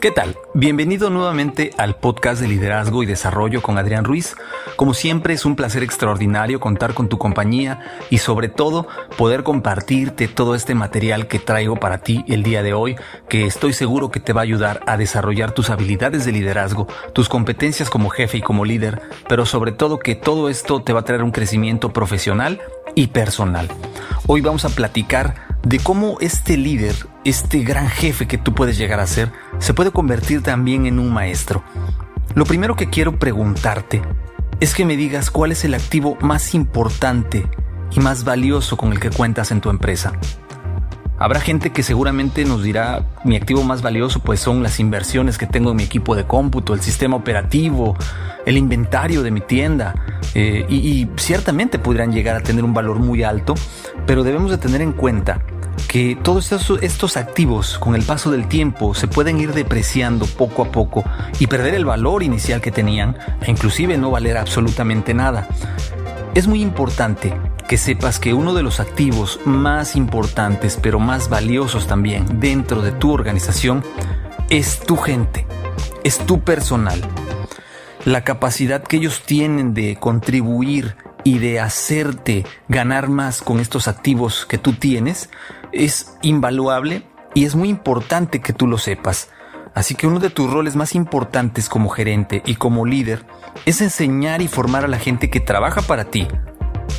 ¿Qué tal? Bienvenido nuevamente al podcast de liderazgo y desarrollo con Adrián Ruiz. Como siempre es un placer extraordinario contar con tu compañía y sobre todo poder compartirte todo este material que traigo para ti el día de hoy, que estoy seguro que te va a ayudar a desarrollar tus habilidades de liderazgo, tus competencias como jefe y como líder, pero sobre todo que todo esto te va a traer un crecimiento profesional y personal. Hoy vamos a platicar de cómo este líder, este gran jefe que tú puedes llegar a ser, se puede convertir también en un maestro. Lo primero que quiero preguntarte es que me digas cuál es el activo más importante y más valioso con el que cuentas en tu empresa. Habrá gente que seguramente nos dirá mi activo más valioso pues son las inversiones que tengo en mi equipo de cómputo, el sistema operativo, el inventario de mi tienda eh, y, y ciertamente podrían llegar a tener un valor muy alto, pero debemos de tener en cuenta que todos estos, activos con el paso del tiempo se pueden ir depreciando poco a poco y perder el valor inicial que tenían e inclusive no valer absolutamente nada. Es muy importante que sepas que uno de los activos más importantes pero más valiosos también dentro de tu organización es tu gente, es tu personal. La capacidad que ellos tienen de contribuir y de hacerte ganar más con estos activos que tú tienes es invaluable y es muy importante que tú lo sepas. Así que uno de tus roles más importantes como gerente y como líder es enseñar y formar a la gente que trabaja para ti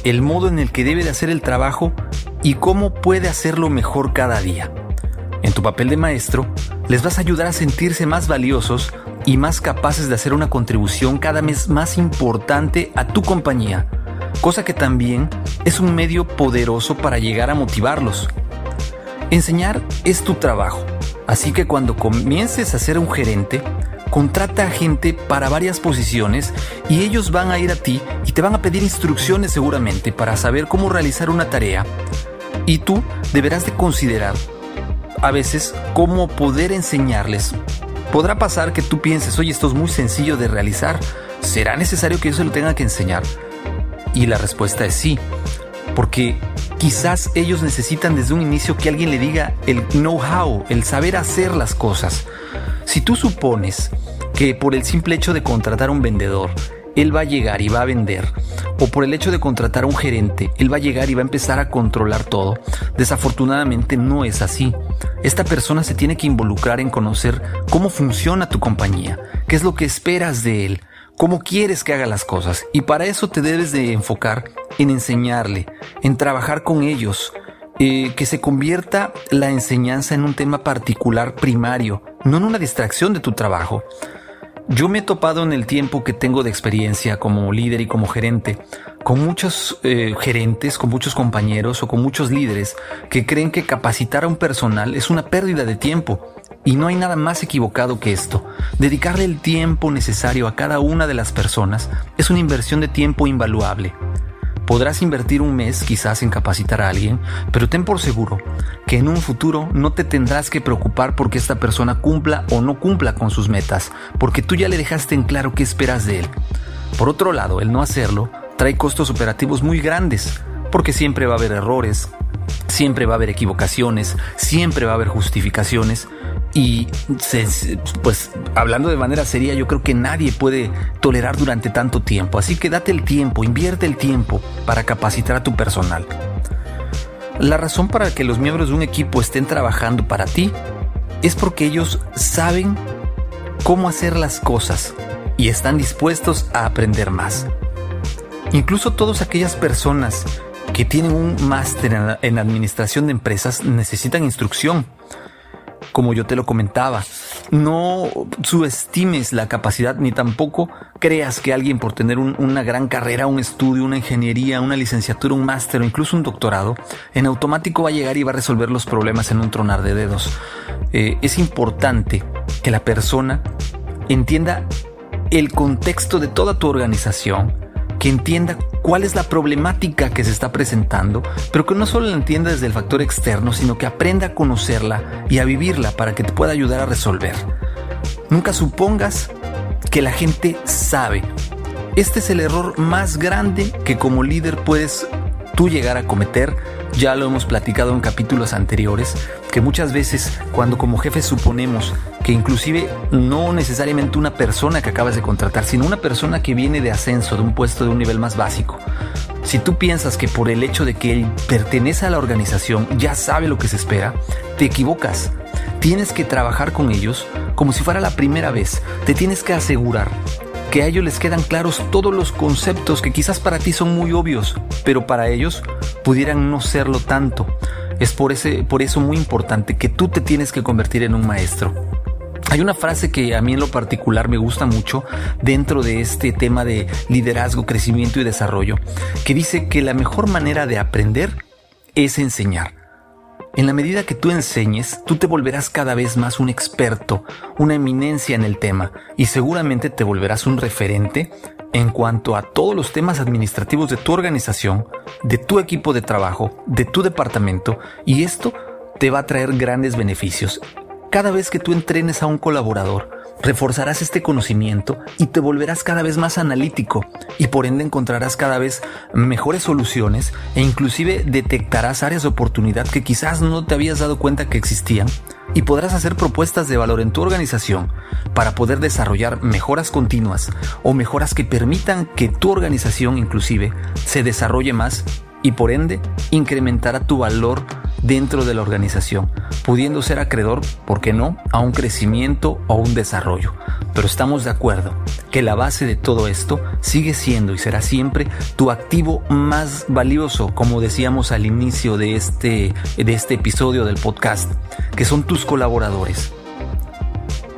el modo en el que debe de hacer el trabajo y cómo puede hacerlo mejor cada día. En tu papel de maestro, les vas a ayudar a sentirse más valiosos y más capaces de hacer una contribución cada vez más importante a tu compañía, cosa que también es un medio poderoso para llegar a motivarlos. Enseñar es tu trabajo, así que cuando comiences a ser un gerente, contrata a gente para varias posiciones y ellos van a ir a ti y te van a pedir instrucciones seguramente para saber cómo realizar una tarea y tú deberás de considerar a veces cómo poder enseñarles. Podrá pasar que tú pienses, oye, esto es muy sencillo de realizar, ¿será necesario que yo se lo tenga que enseñar? Y la respuesta es sí, porque quizás ellos necesitan desde un inicio que alguien le diga el know-how, el saber hacer las cosas. Si tú supones que por el simple hecho de contratar a un vendedor, él va a llegar y va a vender, o por el hecho de contratar a un gerente, él va a llegar y va a empezar a controlar todo, desafortunadamente no es así. Esta persona se tiene que involucrar en conocer cómo funciona tu compañía, qué es lo que esperas de él, cómo quieres que haga las cosas, y para eso te debes de enfocar en enseñarle, en trabajar con ellos, eh, que se convierta la enseñanza en un tema particular primario, no en una distracción de tu trabajo. Yo me he topado en el tiempo que tengo de experiencia como líder y como gerente, con muchos eh, gerentes, con muchos compañeros o con muchos líderes que creen que capacitar a un personal es una pérdida de tiempo. Y no hay nada más equivocado que esto. Dedicarle el tiempo necesario a cada una de las personas es una inversión de tiempo invaluable. Podrás invertir un mes quizás en capacitar a alguien, pero ten por seguro que en un futuro no te tendrás que preocupar porque esta persona cumpla o no cumpla con sus metas, porque tú ya le dejaste en claro qué esperas de él. Por otro lado, el no hacerlo trae costos operativos muy grandes, porque siempre va a haber errores, siempre va a haber equivocaciones, siempre va a haber justificaciones y pues hablando de manera seria, yo creo que nadie puede tolerar durante tanto tiempo. Así que date el tiempo, invierte el tiempo para capacitar a tu personal. La razón para que los miembros de un equipo estén trabajando para ti es porque ellos saben cómo hacer las cosas y están dispuestos a aprender más. Incluso todas aquellas personas que tienen un máster en administración de empresas necesitan instrucción como yo te lo comentaba. No subestimes la capacidad ni tampoco creas que alguien por tener una gran carrera, un estudio, una ingeniería, una licenciatura, un máster o incluso un doctorado, en automático va a llegar y va a resolver los problemas en un tronar de dedos. Eh, es importante que la persona entienda el contexto de toda tu organización, que entienda cuál es la problemática que se está presentando, pero que no solo la entienda desde el factor externo, sino que aprenda a conocerla y a vivirla para que te pueda ayudar a resolver. Nunca supongas que la gente sabe. Este es el error más grande que como líder puedes tú llegar a cometer. Ya lo hemos platicado en capítulos anteriores, que muchas veces cuando como jefes suponemos que inclusive no necesariamente una persona que acabas de contratar, sino una persona que viene de ascenso, de un puesto de un nivel más básico, si tú piensas que por el hecho de que él pertenece a la organización ya sabe lo que se espera, te equivocas. Tienes que trabajar con ellos como si fuera la primera vez. Te tienes que asegurar que a ellos les quedan claros todos los conceptos que quizás para ti son muy obvios, pero para ellos pudieran no serlo tanto. Es por, ese, por eso muy importante que tú te tienes que convertir en un maestro. Hay una frase que a mí en lo particular me gusta mucho dentro de este tema de liderazgo, crecimiento y desarrollo, que dice que la mejor manera de aprender es enseñar. En la medida que tú enseñes, tú te volverás cada vez más un experto, una eminencia en el tema y seguramente te volverás un referente en cuanto a todos los temas administrativos de tu organización, de tu equipo de trabajo, de tu departamento, y esto te va a traer grandes beneficios. Cada vez que tú entrenes a un colaborador, reforzarás este conocimiento y te volverás cada vez más analítico y por ende encontrarás cada vez mejores soluciones e inclusive detectarás áreas de oportunidad que quizás no te habías dado cuenta que existían y podrás hacer propuestas de valor en tu organización para poder desarrollar mejoras continuas o mejoras que permitan que tu organización inclusive se desarrolle más y por ende incrementará tu valor dentro de la organización, pudiendo ser acreedor, ¿por qué no?, a un crecimiento o un desarrollo. Pero estamos de acuerdo que la base de todo esto sigue siendo y será siempre tu activo más valioso, como decíamos al inicio de este, de este episodio del podcast, que son tus colaboradores.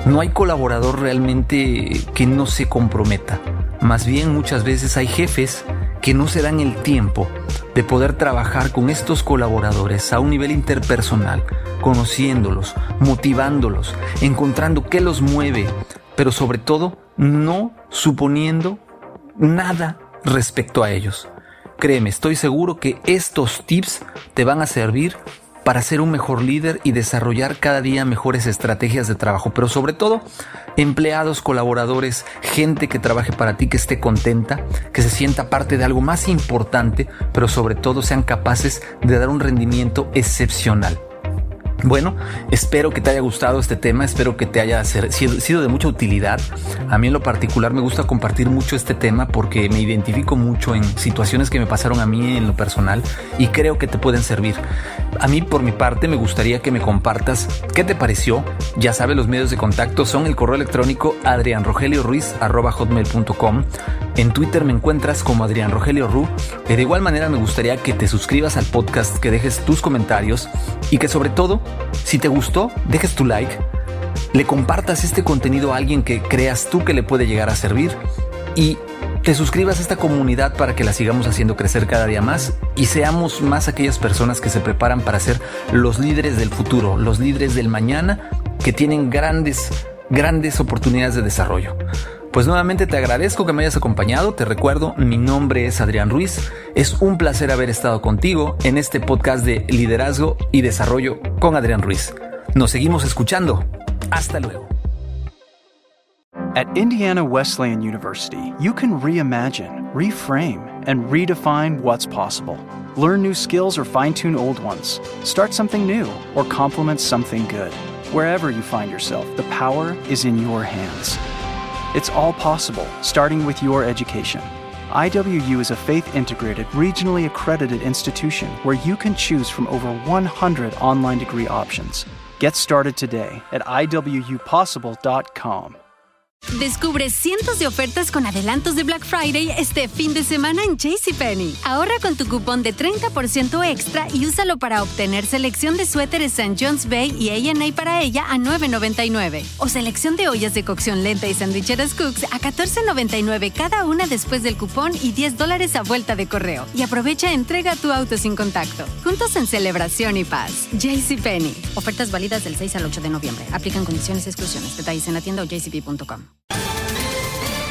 No hay colaborador realmente que no se comprometa. Más bien muchas veces hay jefes que no se dan el tiempo de poder trabajar con estos colaboradores a un nivel interpersonal, conociéndolos, motivándolos, encontrando qué los mueve, pero sobre todo no suponiendo nada respecto a ellos. Créeme, estoy seguro que estos tips te van a servir para ser un mejor líder y desarrollar cada día mejores estrategias de trabajo, pero sobre todo empleados, colaboradores, gente que trabaje para ti, que esté contenta, que se sienta parte de algo más importante, pero sobre todo sean capaces de dar un rendimiento excepcional. Bueno, espero que te haya gustado este tema, espero que te haya sido de mucha utilidad. A mí en lo particular me gusta compartir mucho este tema porque me identifico mucho en situaciones que me pasaron a mí en lo personal y creo que te pueden servir. A mí por mi parte me gustaría que me compartas qué te pareció. Ya sabes, los medios de contacto son el correo electrónico adrianrogelioruiz.com. En Twitter me encuentras como Adrián Rogelio Ru. De igual manera me gustaría que te suscribas al podcast, que dejes tus comentarios y que sobre todo si te gustó, dejes tu like, le compartas este contenido a alguien que creas tú que le puede llegar a servir y te suscribas a esta comunidad para que la sigamos haciendo crecer cada día más y seamos más aquellas personas que se preparan para ser los líderes del futuro, los líderes del mañana que tienen grandes, grandes oportunidades de desarrollo. Pues nuevamente te agradezco que me hayas acompañado, te recuerdo, mi nombre es Adrián Ruiz, es un placer haber estado contigo en este podcast de liderazgo y desarrollo con Adrián Ruiz. Nos seguimos escuchando, hasta luego. At Indiana Wesleyan University, you can reimagine, reframe, and redefine what's possible. Learn new skills or fine tune old ones. Start something new or complement something good. Wherever you find yourself, the power is in your hands. It's all possible, starting with your education. IWU is a faith integrated, regionally accredited institution where you can choose from over 100 online degree options. Get started today at IWUpossible.com. Descubre cientos de ofertas con adelantos de Black Friday este fin de semana en JCPenney. Ahorra con tu cupón de 30% extra y úsalo para obtener selección de suéteres St. John's Bay y A&A para ella a $9.99. O selección de ollas de cocción lenta y sandwicheras Cooks a $14.99 cada una después del cupón y 10 dólares a vuelta de correo. Y aprovecha entrega tu auto sin contacto. Juntos en celebración y paz. JCPenney. Ofertas válidas del 6 al 8 de noviembre. Aplican condiciones y exclusiones. Detalles en la tienda o jcp.com.